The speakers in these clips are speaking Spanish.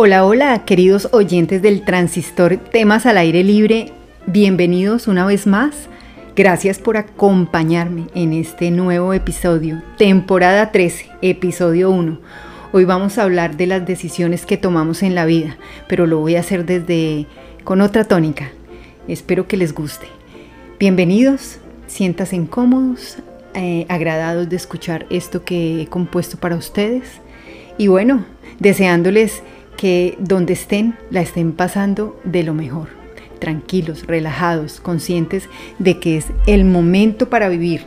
Hola, hola, queridos oyentes del transistor Temas al Aire Libre, bienvenidos una vez más. Gracias por acompañarme en este nuevo episodio, temporada 13, episodio 1. Hoy vamos a hablar de las decisiones que tomamos en la vida, pero lo voy a hacer desde con otra tónica. Espero que les guste. Bienvenidos, siéntanse incómodos, eh, agradados de escuchar esto que he compuesto para ustedes. Y bueno, deseándoles que donde estén la estén pasando de lo mejor, tranquilos, relajados, conscientes de que es el momento para vivir.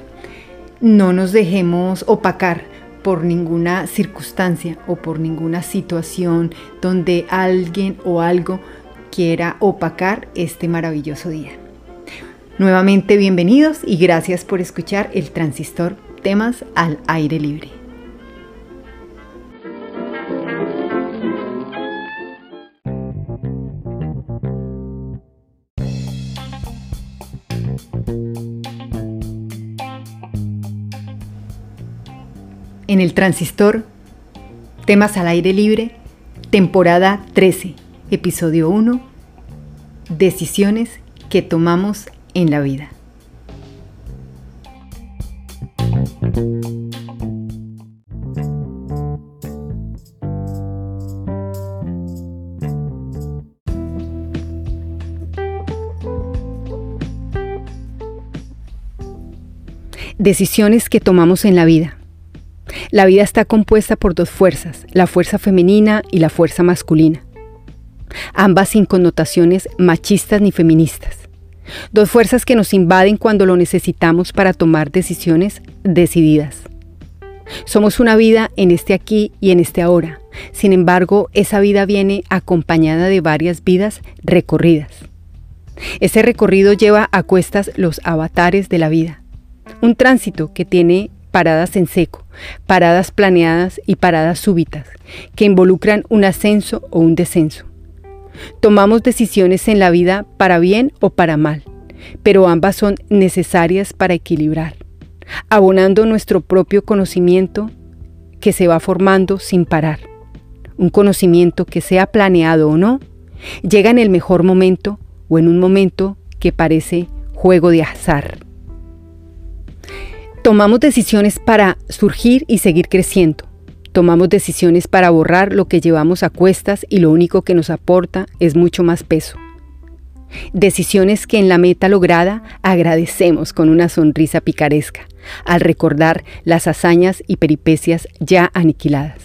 No nos dejemos opacar por ninguna circunstancia o por ninguna situación donde alguien o algo quiera opacar este maravilloso día. Nuevamente bienvenidos y gracias por escuchar el transistor temas al aire libre. En el transistor, temas al aire libre, temporada 13, episodio 1, decisiones que tomamos en la vida. Decisiones que tomamos en la vida. La vida está compuesta por dos fuerzas, la fuerza femenina y la fuerza masculina, ambas sin connotaciones machistas ni feministas. Dos fuerzas que nos invaden cuando lo necesitamos para tomar decisiones decididas. Somos una vida en este aquí y en este ahora. Sin embargo, esa vida viene acompañada de varias vidas recorridas. Ese recorrido lleva a cuestas los avatares de la vida. Un tránsito que tiene paradas en seco, paradas planeadas y paradas súbitas, que involucran un ascenso o un descenso. Tomamos decisiones en la vida para bien o para mal, pero ambas son necesarias para equilibrar, abonando nuestro propio conocimiento que se va formando sin parar. Un conocimiento que sea planeado o no, llega en el mejor momento o en un momento que parece juego de azar. Tomamos decisiones para surgir y seguir creciendo. Tomamos decisiones para borrar lo que llevamos a cuestas y lo único que nos aporta es mucho más peso. Decisiones que en la meta lograda agradecemos con una sonrisa picaresca al recordar las hazañas y peripecias ya aniquiladas.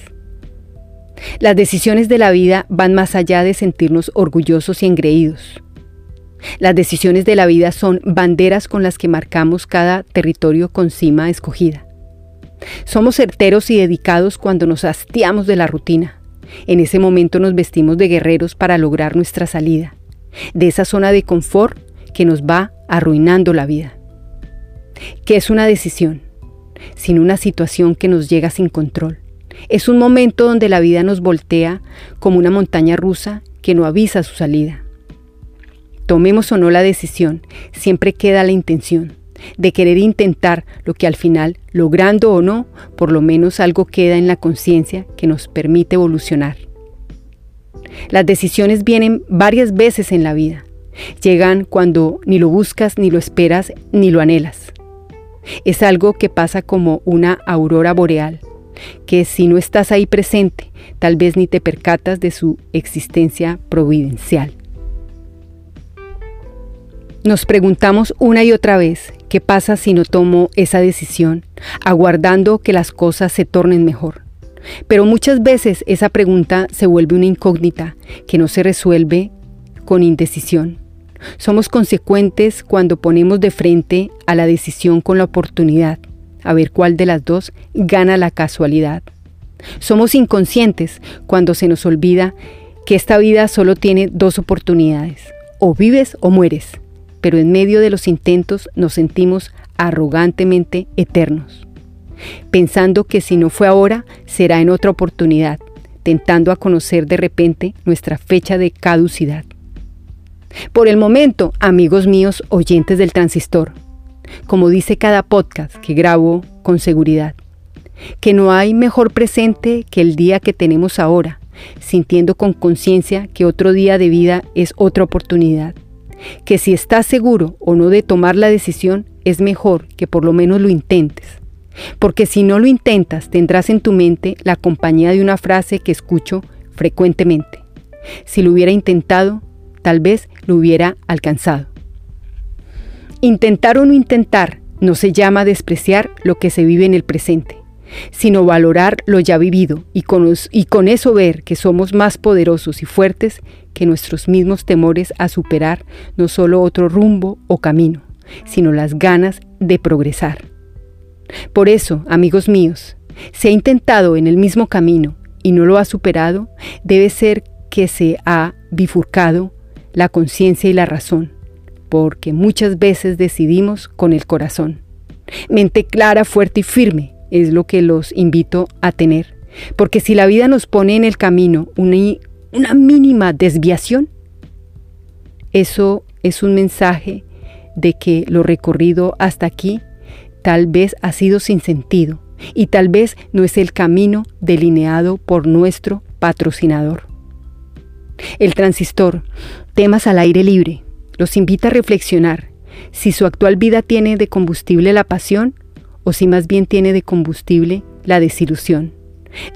Las decisiones de la vida van más allá de sentirnos orgullosos y engreídos. Las decisiones de la vida son banderas con las que marcamos cada territorio con cima escogida. Somos certeros y dedicados cuando nos hastiamos de la rutina. En ese momento nos vestimos de guerreros para lograr nuestra salida, de esa zona de confort que nos va arruinando la vida. ¿Qué es una decisión? Sin una situación que nos llega sin control. Es un momento donde la vida nos voltea como una montaña rusa que no avisa su salida. Tomemos o no la decisión, siempre queda la intención de querer intentar lo que al final, logrando o no, por lo menos algo queda en la conciencia que nos permite evolucionar. Las decisiones vienen varias veces en la vida. Llegan cuando ni lo buscas, ni lo esperas, ni lo anhelas. Es algo que pasa como una aurora boreal, que si no estás ahí presente, tal vez ni te percatas de su existencia providencial. Nos preguntamos una y otra vez, ¿qué pasa si no tomo esa decisión, aguardando que las cosas se tornen mejor? Pero muchas veces esa pregunta se vuelve una incógnita que no se resuelve con indecisión. Somos consecuentes cuando ponemos de frente a la decisión con la oportunidad, a ver cuál de las dos gana la casualidad. Somos inconscientes cuando se nos olvida que esta vida solo tiene dos oportunidades, o vives o mueres pero en medio de los intentos nos sentimos arrogantemente eternos, pensando que si no fue ahora, será en otra oportunidad, tentando a conocer de repente nuestra fecha de caducidad. Por el momento, amigos míos oyentes del transistor, como dice cada podcast que grabo con seguridad, que no hay mejor presente que el día que tenemos ahora, sintiendo con conciencia que otro día de vida es otra oportunidad, que si estás seguro o no de tomar la decisión, es mejor que por lo menos lo intentes, porque si no lo intentas tendrás en tu mente la compañía de una frase que escucho frecuentemente. Si lo hubiera intentado, tal vez lo hubiera alcanzado. Intentar o no intentar no se llama despreciar lo que se vive en el presente, sino valorar lo ya vivido y con, y con eso ver que somos más poderosos y fuertes que nuestros mismos temores a superar no solo otro rumbo o camino, sino las ganas de progresar. Por eso, amigos míos, si ha intentado en el mismo camino y no lo ha superado, debe ser que se ha bifurcado la conciencia y la razón, porque muchas veces decidimos con el corazón. Mente clara, fuerte y firme es lo que los invito a tener, porque si la vida nos pone en el camino una, una mínima desviación, eso es un mensaje de que lo recorrido hasta aquí tal vez ha sido sin sentido y tal vez no es el camino delineado por nuestro patrocinador. El transistor, temas al aire libre, los invita a reflexionar si su actual vida tiene de combustible la pasión o si más bien tiene de combustible la desilusión.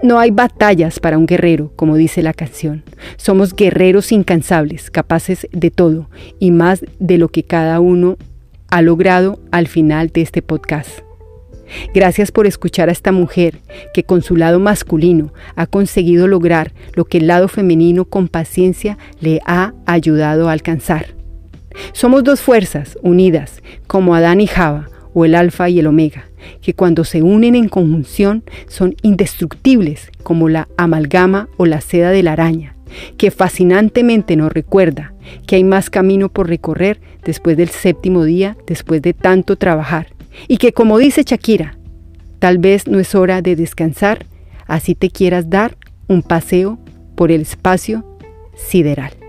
No hay batallas para un guerrero, como dice la canción. Somos guerreros incansables, capaces de todo y más de lo que cada uno ha logrado al final de este podcast. Gracias por escuchar a esta mujer que con su lado masculino ha conseguido lograr lo que el lado femenino con paciencia le ha ayudado a alcanzar. Somos dos fuerzas unidas, como Adán y Java, o el alfa y el omega, que cuando se unen en conjunción son indestructibles, como la amalgama o la seda de la araña, que fascinantemente nos recuerda que hay más camino por recorrer después del séptimo día, después de tanto trabajar, y que como dice Shakira, tal vez no es hora de descansar, así te quieras dar un paseo por el espacio sideral.